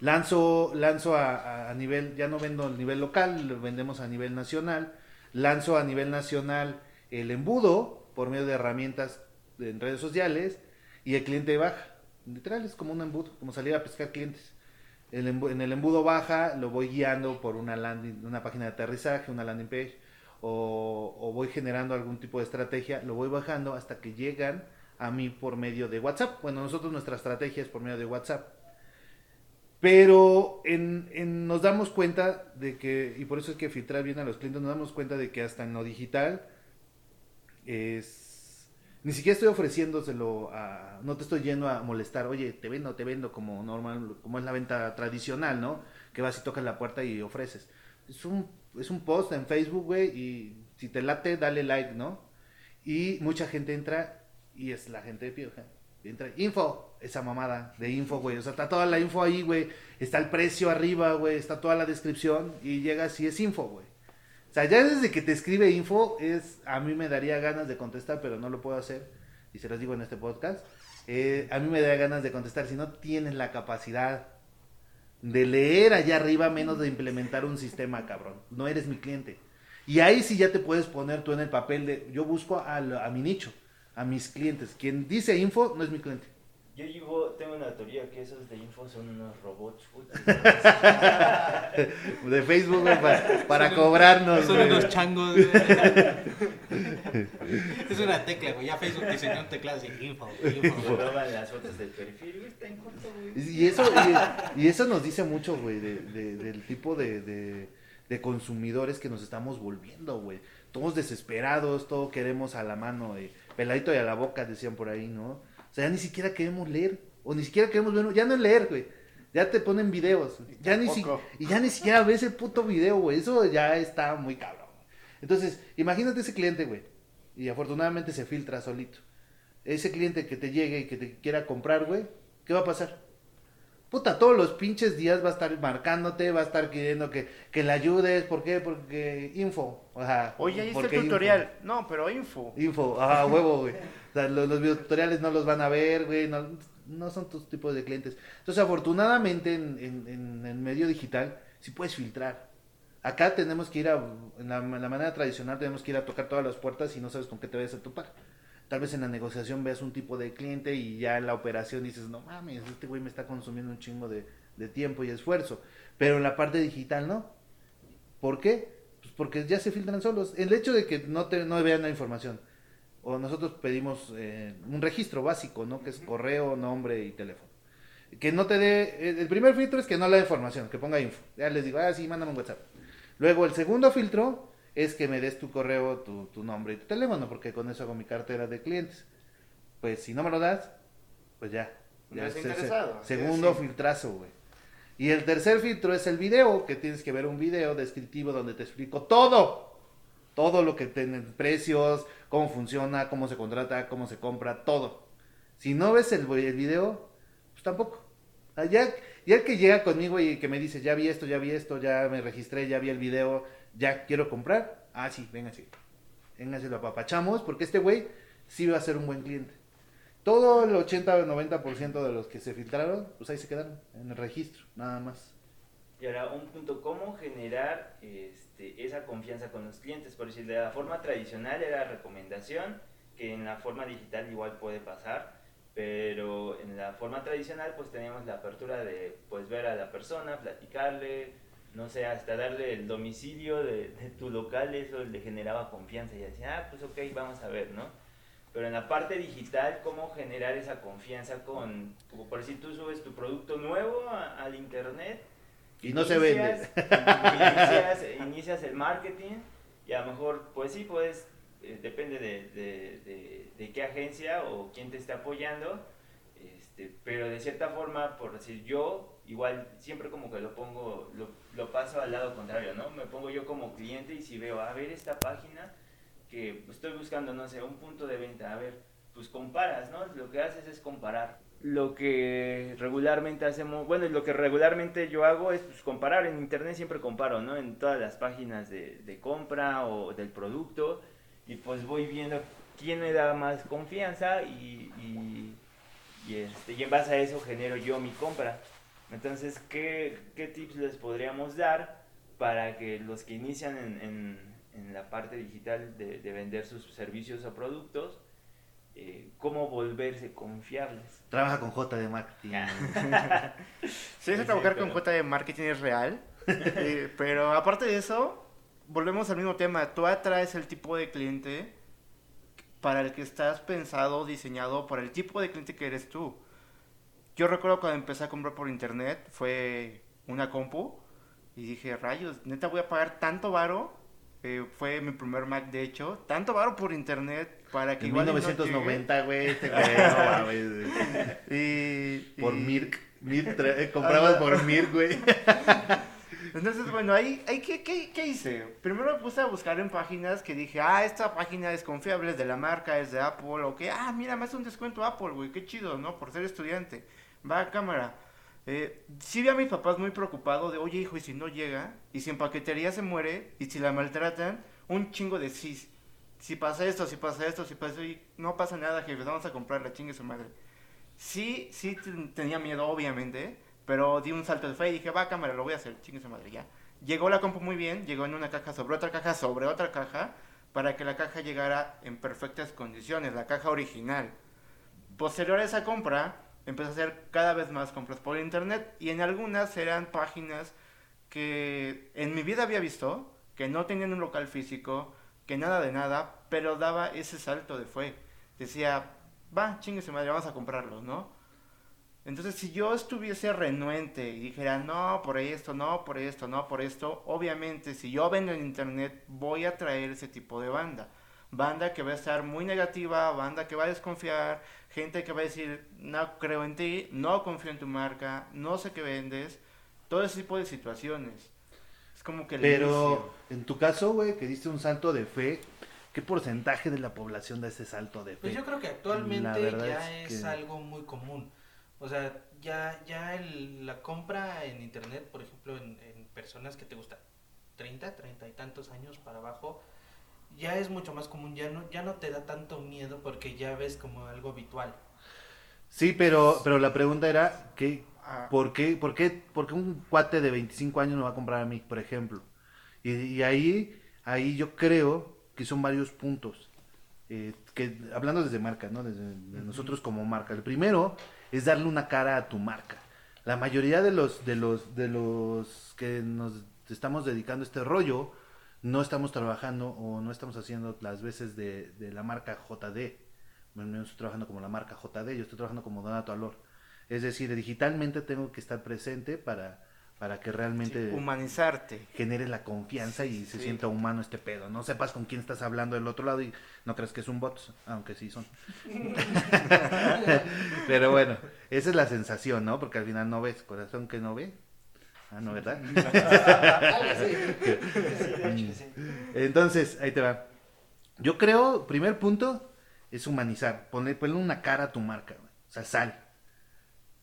Lanzo, lanzo a, a- nivel, ya no vendo a nivel local, lo vendemos a nivel nacional. Lanzo a nivel nacional el embudo por medio de herramientas en redes sociales y el cliente baja. Literal, es como un embudo, como salir a pescar clientes. El embu- en el embudo baja lo voy guiando por una landing, una página de aterrizaje, una landing page, o, o voy generando algún tipo de estrategia, lo voy bajando hasta que llegan a mí por medio de WhatsApp. Bueno, nosotros nuestra estrategia es por medio de WhatsApp. Pero en, nos damos cuenta de que, y por eso es que filtrar bien a los clientes, nos damos cuenta de que hasta en lo digital es... Ni siquiera estoy ofreciéndoselo a... No te estoy yendo a molestar, oye, te vendo, te vendo, como normal, como es la venta tradicional, ¿no? Que vas y tocas la puerta y ofreces. Es un, es un post en Facebook, güey, y si te late, dale like, ¿no? Y mucha gente entra y es la gente de pioja. Entra, info, esa mamada de info, güey. O sea, está toda la info ahí, güey. Está el precio arriba, güey. Está toda la descripción. Y llegas y es info, güey. O sea, ya desde que te escribe info, es a mí me daría ganas de contestar, pero no lo puedo hacer. Y se los digo en este podcast. eh, a mí me daría ganas de contestar. Si no tienes la capacidad de leer allá arriba, menos de implementar un sistema, cabrón. No eres mi cliente. Y ahí sí ya te puedes poner tú en el papel de yo busco a, mi nicho, a mis clientes. Quien dice info no es mi cliente. Yo digo, tengo una teoría que esos de info son unos robots. (laughs) De Facebook, güey, para, para cobrarnos. Son güey. unos changos. güey. (laughs) es una tecla, güey. Ya Facebook diseñó un teclado así, info, info. Me güey. roban las fotos del perfil, güey, está en corto, güey. Y eso, y, y eso nos dice mucho, güey, de, de- del tipo de, de- de consumidores que nos estamos volviendo, güey. Todos desesperados, todo queremos a la mano, de peladito y a la boca, decían por ahí, ¿no? O sea, ya ni siquiera queremos leer, o ni siquiera queremos ver, ya no es leer, güey. Ya te ponen videos, ya ni si- y ya ni siquiera ves el puto video, güey. Eso ya está muy cabrón. Entonces, imagínate ese cliente, güey. Y afortunadamente se filtra solito. Ese cliente que te llegue y que te quiera comprar, güey, ¿qué va a pasar? Puta, todos los pinches días va a estar marcándote, va a estar queriendo que, que le ayudes. ¿Por qué? Porque info. Ajá, Oye, ahí está el info. tutorial. No, pero info. Info, ajá, huevo, güey. O sea, los, los videotutoriales no los van a ver, güey. No, no son tus tipos de clientes. Entonces, afortunadamente, en, en, en el medio digital, sí puedes filtrar. Acá tenemos que ir a, en la, en la manera tradicional, tenemos que ir a tocar todas las puertas y no sabes con qué te vayas a topar. Tal vez en la negociación veas un tipo de cliente y ya en la operación dices, no mames, este güey me está consumiendo un chingo de, de tiempo y esfuerzo. Pero en la parte digital no. ¿Por qué? Pues porque ya se filtran solos. El hecho de que no, te, no vean la información. O nosotros pedimos eh, un registro básico, ¿no? Que es correo, nombre y teléfono. Que no te dé... El el primer filtro es que no le dé información, que ponga info. Ya les digo, ah, sí, mándame un WhatsApp. Luego el segundo filtro es que me des tu correo, tu, tu nombre y tu teléfono, porque con eso hago mi cartera de clientes. Pues si no me lo das, pues ya. No ya es se- se- interesado, segundo sí. filtrazo, güey. Y el tercer filtro es el video, que tienes que ver un video descriptivo donde te explico todo. Todo lo que tienen precios, cómo funciona, cómo se contrata, cómo se compra, todo. Si no ves el, el video, pues tampoco. Ah, Ya, ya el que llega conmigo y que me dice, ya vi esto, ya vi esto, ya me registré, ya vi el video, ya quiero comprar. Ah, sí, véngase. Véngase, lo apapachamos, porque este güey sí va a ser un buen cliente. Todo el 80 o 90% de los que se filtraron, pues ahí se quedaron, en el registro, nada más. Y ahora un punto, ¿cómo generar este, esa confianza con los clientes? Por decir, de la forma tradicional era recomendación, que en la forma digital igual puede pasar, pero en la forma tradicional pues teníamos la apertura de pues ver a la persona, platicarle, no sé, hasta darle el domicilio de, de tu local, eso le generaba confianza y decía, ah, pues ok, vamos a ver, ¿no? Pero en la parte digital, ¿cómo generar esa confianza con, como por decir, tú subes tu producto nuevo a- al internet Y no se vende. Inicias, inicias (laughs) el marketing y a lo mejor, pues sí, pues eh, depende de, de- de- qué agencia o quién te esté apoyando, este, pero de cierta forma, por decir yo, igual siempre como que lo pongo, lo, lo paso al lado contrario, ¿no? Me pongo yo como cliente y si veo, a ver esta página que estoy buscando, no sé, un punto de venta, a ver, pues comparas, ¿no? Lo que haces es comparar. Lo que regularmente hacemos, bueno, lo que regularmente yo hago es pues, comparar, en internet siempre comparo, ¿no? En todas las páginas de, de compra o del producto y pues voy viendo quién me da más confianza y, y, y, este, y en base a eso genero yo mi compra. Entonces, ¿qué, qué tips les podríamos dar para que los que inician en, en, en la parte digital de, de vender sus servicios o productos, eh, cómo volverse confiables? Trabaja con J de marketing. (laughs) Sí, eso Sí, trabajar pero- con J de marketing es real. (laughs) Eh, pero aparte de eso, volvemos al mismo tema. Tú atraes el tipo de cliente para el que estás pensado, diseñado, para el tipo de cliente que eres tú. Yo recuerdo cuando empecé a comprar por internet, fue una compu, y dije, rayos, neta voy a pagar tanto varo. Eh, fue mi primer Mac, de hecho, tanto varo por internet para que En igual y no 1990, güey, este (laughs) güey, no llegue. Y, Por y- Mirk. Mirk eh, comprabas por Mirk, güey. (laughs) Entonces, bueno, ahí, ahí ¿qué, qué, qué hice? Primero me puse a buscar en páginas que dije, ah, esta página es confiable, es de la marca, es de Apple, o que, ah, mira, me hace un descuento Apple, güey, qué chido, ¿no? Por ser estudiante. Va a cámara. Eh, sí vi a mis papás muy preocupados de, oye, hijo, y si no llega, y si en paquetería se muere, y si la maltratan, un chingo de sí. Si pasa esto, si pasa esto, si pasa esto, y no pasa nada, jefe, vamos a comprarla, chingue su madre. Sí, sí ten- tenía miedo, obviamente, pero di un salto de fe y dije, va, cámara, lo voy a hacer, chingue su madre, ya. Llegó la compu muy bien, llegó en una caja sobre otra caja sobre otra caja, para que la caja llegara en perfectas condiciones, la caja original. Posterior a esa compra, empecé a hacer cada vez más compras por internet y en algunas eran páginas que en mi vida había visto, que no tenían un local físico, que nada de nada, pero daba ese salto de fe. Decía, va, chingue su madre, vamos a comprarlo, ¿no? Entonces, si yo estuviese renuente y dijera, no, por esto, no, por esto, no, por esto, obviamente, si yo vendo en internet, voy a traer ese tipo de banda. Banda que va a estar muy negativa, banda que va a desconfiar, gente que va a decir, no creo en ti, no confío en tu marca, no sé qué vendes, todo ese tipo de situaciones. Es como que el Pero inicio. en tu caso, güey, que diste un salto de fe, ¿qué porcentaje de la población da ese salto de fe? Pues yo creo que actualmente ya es algo muy común. O sea, ya, ya el- la compra en internet, por ejemplo, en, en personas que te gustan 30, 30 y tantos años para abajo, ya es mucho más común, ya no, ya no te da tanto miedo porque ya ves como algo habitual. Sí, pero, pero la pregunta era, ¿qué, Ah, ¿por, qué, por, qué, por qué un cuate de 25 años me va a comprar a mí, por ejemplo? Y, y ahí, ahí yo creo que son varios puntos. eh, que, hablando desde marca, ¿no? Desde de nosotros como marca. El primero es darle una cara a tu marca. La mayoría de los, de los, de los que nos estamos dedicando a este rollo, no estamos trabajando o no estamos haciendo las veces de, de la marca JD. No estoy trabajando como la marca JD, yo estoy trabajando como Donato Alor. Es decir, digitalmente tengo que estar presente para, para que realmente humanizarte. genere la confianza y se Sí. sienta humano este pedo. No sepas con quién estás hablando del otro lado y no crees que es un bot, aunque sí son. (laughs) (laughs) Pero bueno, esa es la sensación, ¿no? Porque al final no ves, corazón que no ve. Ah, no, ¿verdad? (laughs) Entonces, ahí te va. Yo creo, primer punto, es humanizar. Poner, ponerle una cara a tu marca, güey. O sea, sal.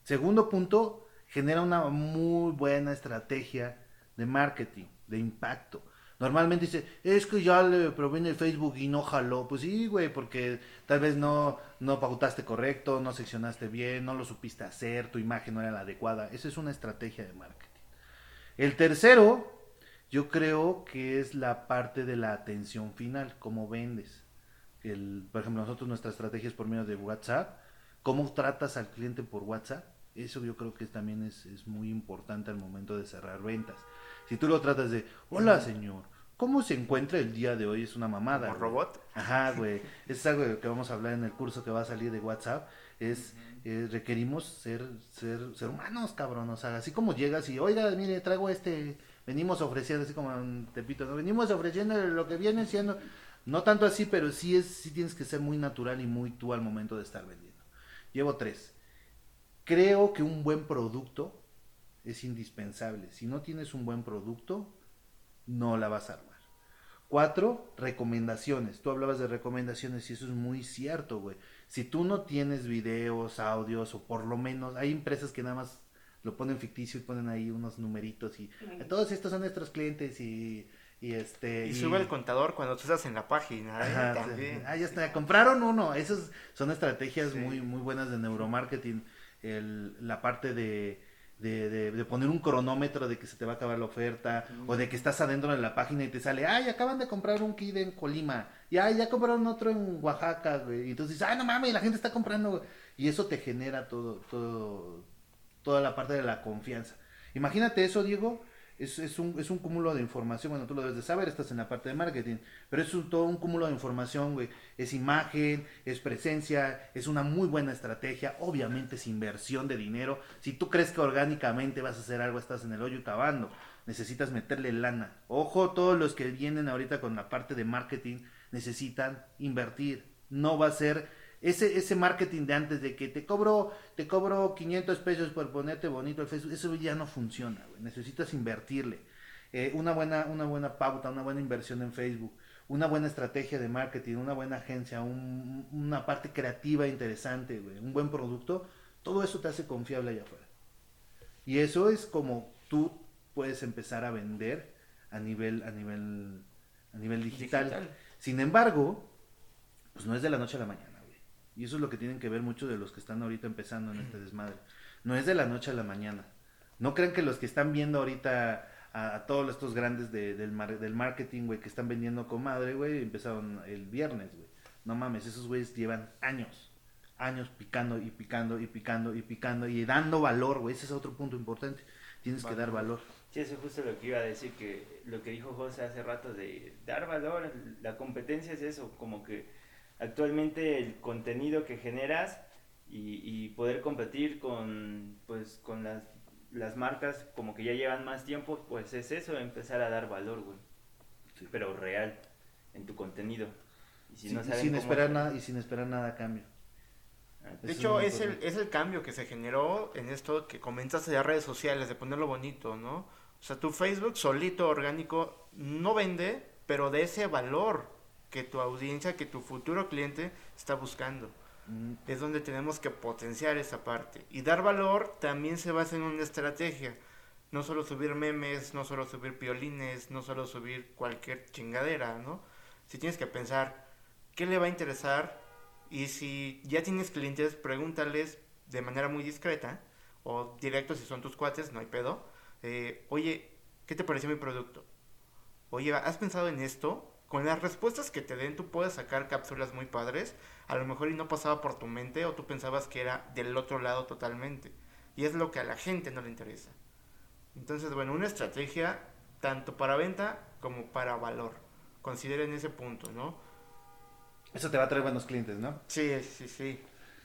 Segundo punto, genera una muy buena estrategia de marketing, de impacto. Normalmente dice, es que ya le proviene el Facebook y no jaló. Pues sí, güey, porque tal vez no, no pautaste correcto, no seccionaste bien, no lo supiste hacer, tu imagen no era la adecuada. Esa es una estrategia de marketing. El tercero, yo creo que es la parte de la atención final, cómo vendes. El, por ejemplo, nosotros nuestra estrategia es por medio de WhatsApp. ¿Cómo tratas al cliente por WhatsApp? Eso yo creo que también es, es muy importante al momento de cerrar ventas. Si tú lo tratas de, hola señor, ¿cómo se encuentra el día de hoy? Es una mamada. Como robot. Ajá, güey. Es algo que vamos a hablar en el curso que va a salir de WhatsApp. Es, eh, requerimos ser, ser, ser humanos, cabrón. O sea, así como llegas y, oiga, mire, traigo este, venimos ofreciendo, así como en Tepito, ¿no? Venimos ofreciendo lo que viene siendo, no tanto así, pero sí es, sí tienes que ser muy natural y muy tú al momento de estar vendiendo. Llevo tres. Creo que un buen producto es indispensable. Si no tienes un buen producto, no la vas a armar. Cuatro, recomendaciones. Tú hablabas de recomendaciones y eso es muy cierto, güey. Si tú no tienes videos, audios o por lo menos hay empresas que nada más lo ponen ficticio y ponen ahí unos numeritos y todos estos son nuestros clientes y, y este... Y sube el contador cuando tú estás en la página. ¿eh? Ajá, También. sí. Ah, ya está, compraron uno. Esas son estrategias Sí. muy, muy buenas de neuromarketing. El, la parte de, de, de- de poner un cronómetro de que se te va a acabar la oferta o de que estás adentro de la página y te sale, ay, acaban de comprar un kit en Colima y ay, ya compraron otro en Oaxaca, güey. Y entonces dices, ay, no mames, la gente está comprando, güey. Y eso te genera todo, todo, toda la parte de la confianza. Imagínate eso, Diego. Es, es, un, es un cúmulo de información, bueno, tú lo debes de saber, estás en la parte de marketing, pero es un- todo un cúmulo de información, güey. Es imagen, es presencia, es una muy buena estrategia, obviamente es inversión de dinero. Si tú crees que orgánicamente vas a hacer algo, estás en el hoyo cavando. Necesitas meterle lana. Ojo, todos los que vienen ahorita con la parte de marketing necesitan invertir. No va a ser ese, ese marketing de antes de que te cobro, te cobro 500 pesos por ponerte bonito el Facebook, eso ya no funciona, güey. Necesitas invertirle. Eh, una, buena, una buena pauta, una buena inversión en Facebook, una buena estrategia de marketing, una buena agencia, un- una parte creativa interesante, güey, un buen producto, todo eso te hace confiable allá afuera. Y eso es como tú puedes empezar a vender a nivel, a nivel, a nivel digital. Digital. Sin embargo, pues no es de la noche a la mañana. Y eso es lo que tienen que ver muchos de los que están ahorita empezando en este desmadre. No es de la noche a la mañana. No crean que los que están viendo ahorita a, a todos estos grandes de- del, mar- del marketing, güey, que están vendiendo con madre, güey, empezaron el viernes, güey. No mames, esos güeyes llevan años, años picando y picando y picando y picando y dando valor, güey. Ese es otro punto importante. Tienes que dar valor. Sí, eso es justo lo que iba a decir, que lo que dijo José hace rato de dar valor, la competencia es eso, como que actualmente el contenido que generas y, y poder competir con, pues, con las, las marcas como que ya llevan más tiempo, pues es eso, empezar a dar valor, güey. Sí. Pero real, en tu contenido. Y si Sin, no saben sin cómo- esperar nada y sin esperar nada a cambio. Ah, De Eso hecho, es el, es el cambio que se generó en esto que comentaste de redes sociales, de ponerlo bonito, ¿no? O sea, tu Facebook solito, orgánico, no vende, pero de ese valor que tu audiencia, que tu futuro cliente está buscando. Mm. Es donde tenemos que potenciar esa parte. Y dar valor también se basa en una estrategia. No solo subir memes, no solo subir piolines, no solo subir cualquier chingadera, ¿no? Si tienes que pensar qué le va a interesar y si ya tienes clientes, pregúntales de manera muy discreta o directo si son tus cuates, no hay pedo. Eh, oye, ¿qué te pareció mi producto? Oye, ¿has pensado en esto? Con las respuestas que te den, tú puedes sacar cápsulas muy padres. A lo mejor y no pasaba por tu mente o tú pensabas que era del otro lado totalmente. Y es lo que a la gente no le interesa. Entonces, bueno, una estrategia tanto para venta como para valor. Consideren ese punto, ¿no? Eso te va a traer buenos clientes, ¿no? Sí, sí, sí.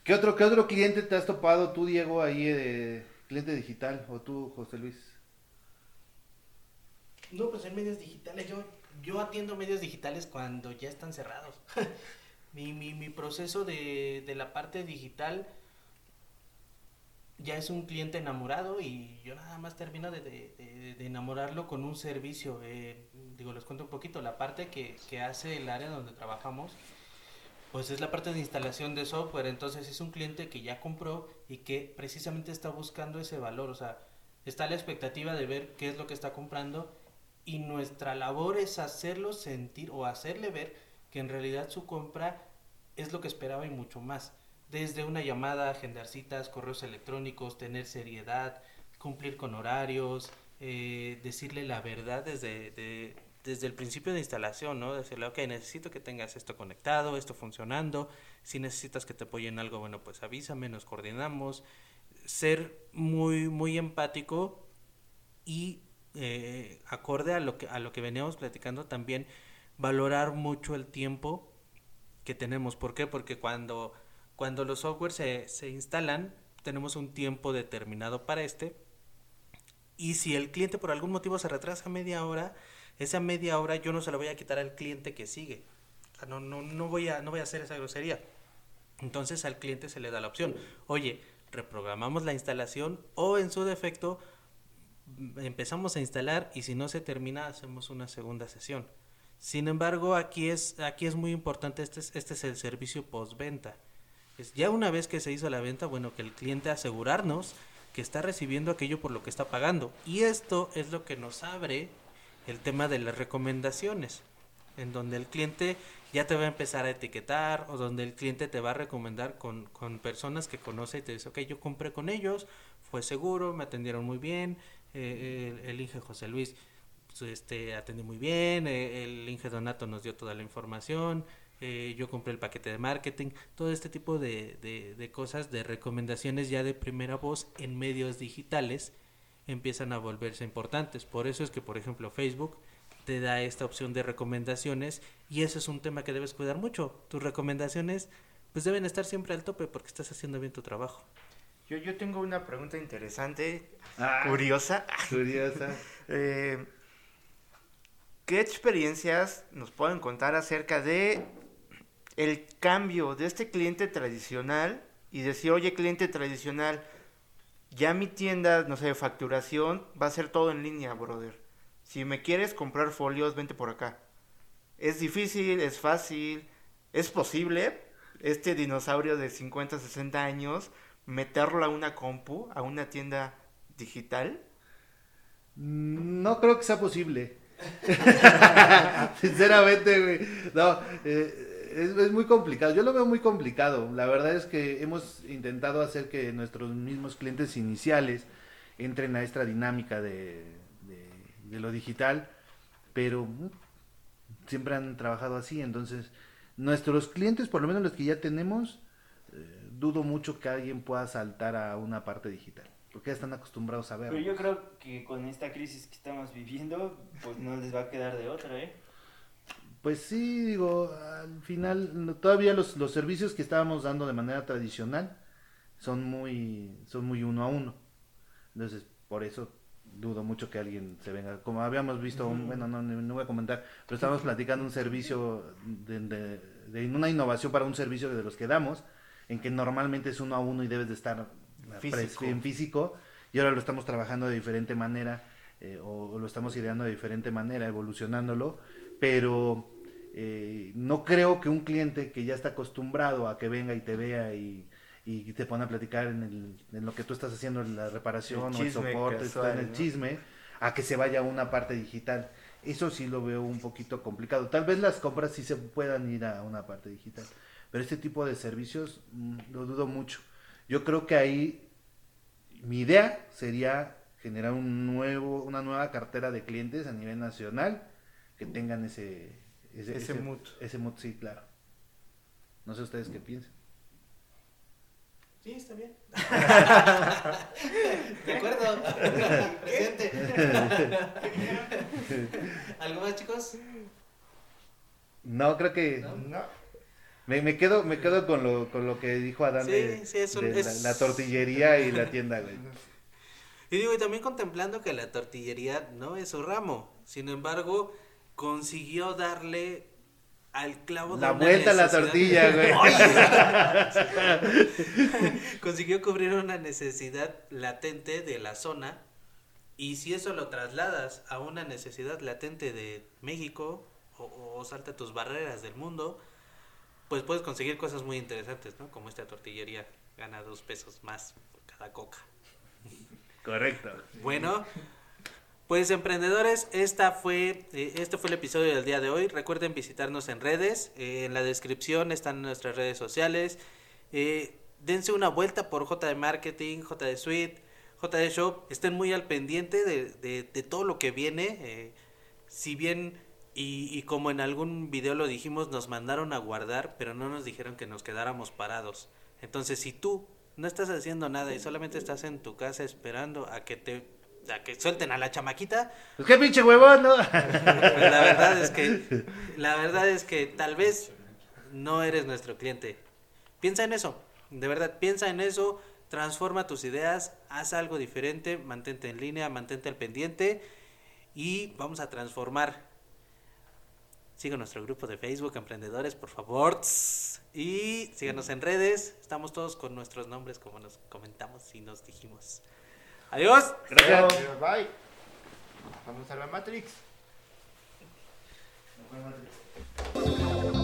¿Qué otro, qué otro cliente te has topado tú, Diego, ahí de cliente digital? ¿O tú, José Luis? No, pues en medios digitales. Yo, yo atiendo medios digitales cuando ya están cerrados. (laughs) mi, mi, proceso de, de la parte digital ya es un cliente enamorado y yo nada más termino de, de, de enamorarlo con un servicio. Eh, digo, les cuento un poquito. La parte que, que hace el área donde trabajamos pues es la parte de instalación de software. Entonces es un cliente que ya compró y que precisamente está buscando ese valor. O sea, está la expectativa de ver qué es lo que está comprando y nuestra labor es hacerlo sentir o hacerle ver que en realidad su compra es lo que esperaba y mucho más. Desde una llamada, agendar citas, correos electrónicos, tener seriedad, cumplir con horarios, eh, decirle la verdad desde, de, desde el principio de instalación, ¿no? Decirle, ok, necesito que tengas esto conectado, esto funcionando, si necesitas que te apoyen algo, bueno, pues avísame, nos coordinamos, ser muy, muy empático y eh, acorde a lo, que, a lo que veníamos platicando también, valorar mucho el tiempo que tenemos. ¿Por qué? Porque cuando, cuando los softwares se, se instalan, tenemos un tiempo determinado para este. Y si el cliente por algún motivo se retrasa media hora, esa media hora yo no se la voy a quitar al cliente que sigue. No, no, no, voy a, no voy a hacer esa grosería. Entonces al cliente se le da la opción. Oye, reprogramamos la instalación o en su defecto empezamos a instalar y si no se termina hacemos una segunda sesión. Sin embargo, aquí es, aquí es muy importante, este es, este es el servicio postventa. Ya una vez que se hizo la venta, bueno, que el cliente asegurarnos que está recibiendo aquello por lo que está pagando. Y esto es lo que nos abre el tema de las recomendaciones, en donde el cliente ya te va a empezar a etiquetar o donde el cliente te va a recomendar con, con personas que conoce y te dice, ok, yo compré con ellos, fue seguro, me atendieron muy bien, eh, el, el, Inge José Luis este, atendió muy bien, eh, el Inge Donato nos dio toda la información, eh, yo compré el paquete de marketing, todo este tipo de, de, de cosas, de recomendaciones ya de primera voz en medios digitales empiezan a volverse importantes. Por eso es que, por ejemplo, Facebook te da esta opción de recomendaciones y eso es un tema que debes cuidar mucho. Tus recomendaciones pues deben estar siempre al tope porque estás haciendo bien tu trabajo. Yo, yo tengo una pregunta interesante, ah, curiosa. Curiosa. (laughs) eh, ¿Qué experiencias nos pueden contar acerca de el cambio de este cliente tradicional y decir, oye, cliente tradicional, ya mi tienda, no sé, facturación, va a ser todo en línea, brother. Si me quieres comprar folios, vente por acá. Es difícil, es fácil, es posible este dinosaurio de 50, 60 años meterlo a una compu, a una tienda digital. No creo que sea posible. (laughs) Sinceramente, güey. No, eh, es, muy complicado. Yo lo veo muy complicado. La verdad es que hemos intentado hacer que nuestros mismos clientes iniciales entren a esta dinámica de, de, lo digital, pero mm, siempre han trabajado así. Entonces, nuestros clientes, por lo menos los que ya tenemos, dudo mucho que alguien pueda saltar a una parte digital. Porque ya están acostumbrados a ver. Pero yo creo que con esta crisis que estamos viviendo, pues no les va a quedar de otra, ¿eh? Pues sí, digo, al final todavía los, los servicios que estábamos dando de manera tradicional son muy, son muy uno a uno. Entonces, por eso dudo mucho que alguien se venga. Como habíamos visto, bueno, no, no, voy a comentar, pero estábamos platicando un servicio, de, de, de, una innovación para un servicio de los que damos, en que normalmente es uno a uno y debes de estar físico. en físico, y ahora lo estamos trabajando de diferente manera, eh, o, o, lo estamos ideando de diferente manera, evolucionándolo, pero eh, no creo que un cliente que ya está acostumbrado a que venga y te vea y, y te pone a platicar en, el, en lo que tú estás haciendo, en la reparación El o el soporte, está en el ¿no? chisme, a que se vaya a una parte digital. Eso sí lo veo un poquito complicado. Tal vez las compras sí se puedan ir a una parte digital, pero este tipo de servicios mm, lo dudo mucho. Yo creo que ahí mi idea sería generar un nuevo, una nueva cartera de clientes a nivel nacional que tengan ese ese, Ese mood. ese mood, sí, claro. No sé ustedes qué piensan. Sí, está bien. (laughs) De acuerdo. Presente. ¿Algo más, chicos? No, creo que ¿No? No. Me, me quedo me quedo con lo, con lo que dijo Adán Sí, de, sí, es un- de es- la, la tortillería y la tienda, güey. (laughs) Y digo, y también contemplando que la tortillería no es su ramo. Sin embargo, consiguió darle al clavo de La vuelta a la tortilla, güey. (laughs) (laughs) consiguió cubrir una necesidad latente de la zona. Y si eso lo trasladas a una necesidad latente de México o, o salta tus barreras del mundo, pues puedes conseguir cosas muy interesantes, ¿no? Como esta tortillería gana dos pesos más por cada coca. Correcto. Bueno, pues emprendedores, esta fue, eh, este fue el episodio del día de hoy. Recuerden visitarnos en redes, eh, en la descripción están nuestras redes sociales. Eh, dense una vuelta por JD Marketing, JD Suite, JD Shop. Estén muy al pendiente de, de- de todo lo que viene. eh, si bien, y, y como en algún video lo dijimos, nos mandaron a guardar, pero no nos dijeron que nos quedáramos parados. Entonces, si tú no estás haciendo nada y solamente estás en tu casa esperando a que te a que suelten a la chamaquita, Pues qué pinche huevón, ¿no? pues la verdad es que la verdad es que tal vez no eres nuestro cliente. Piensa en eso, de verdad, piensa en eso, transforma tus ideas, haz algo diferente, mantente en línea, mantente al pendiente y vamos a transformar. Siga nuestro grupo de Facebook, Emprendedores, por favor. Y síganos en redes. Estamos todos con nuestros nombres, como nos comentamos y nos dijimos. Adiós. Gracias. Adiós, Bye. Vamos a la Matrix. Vemos.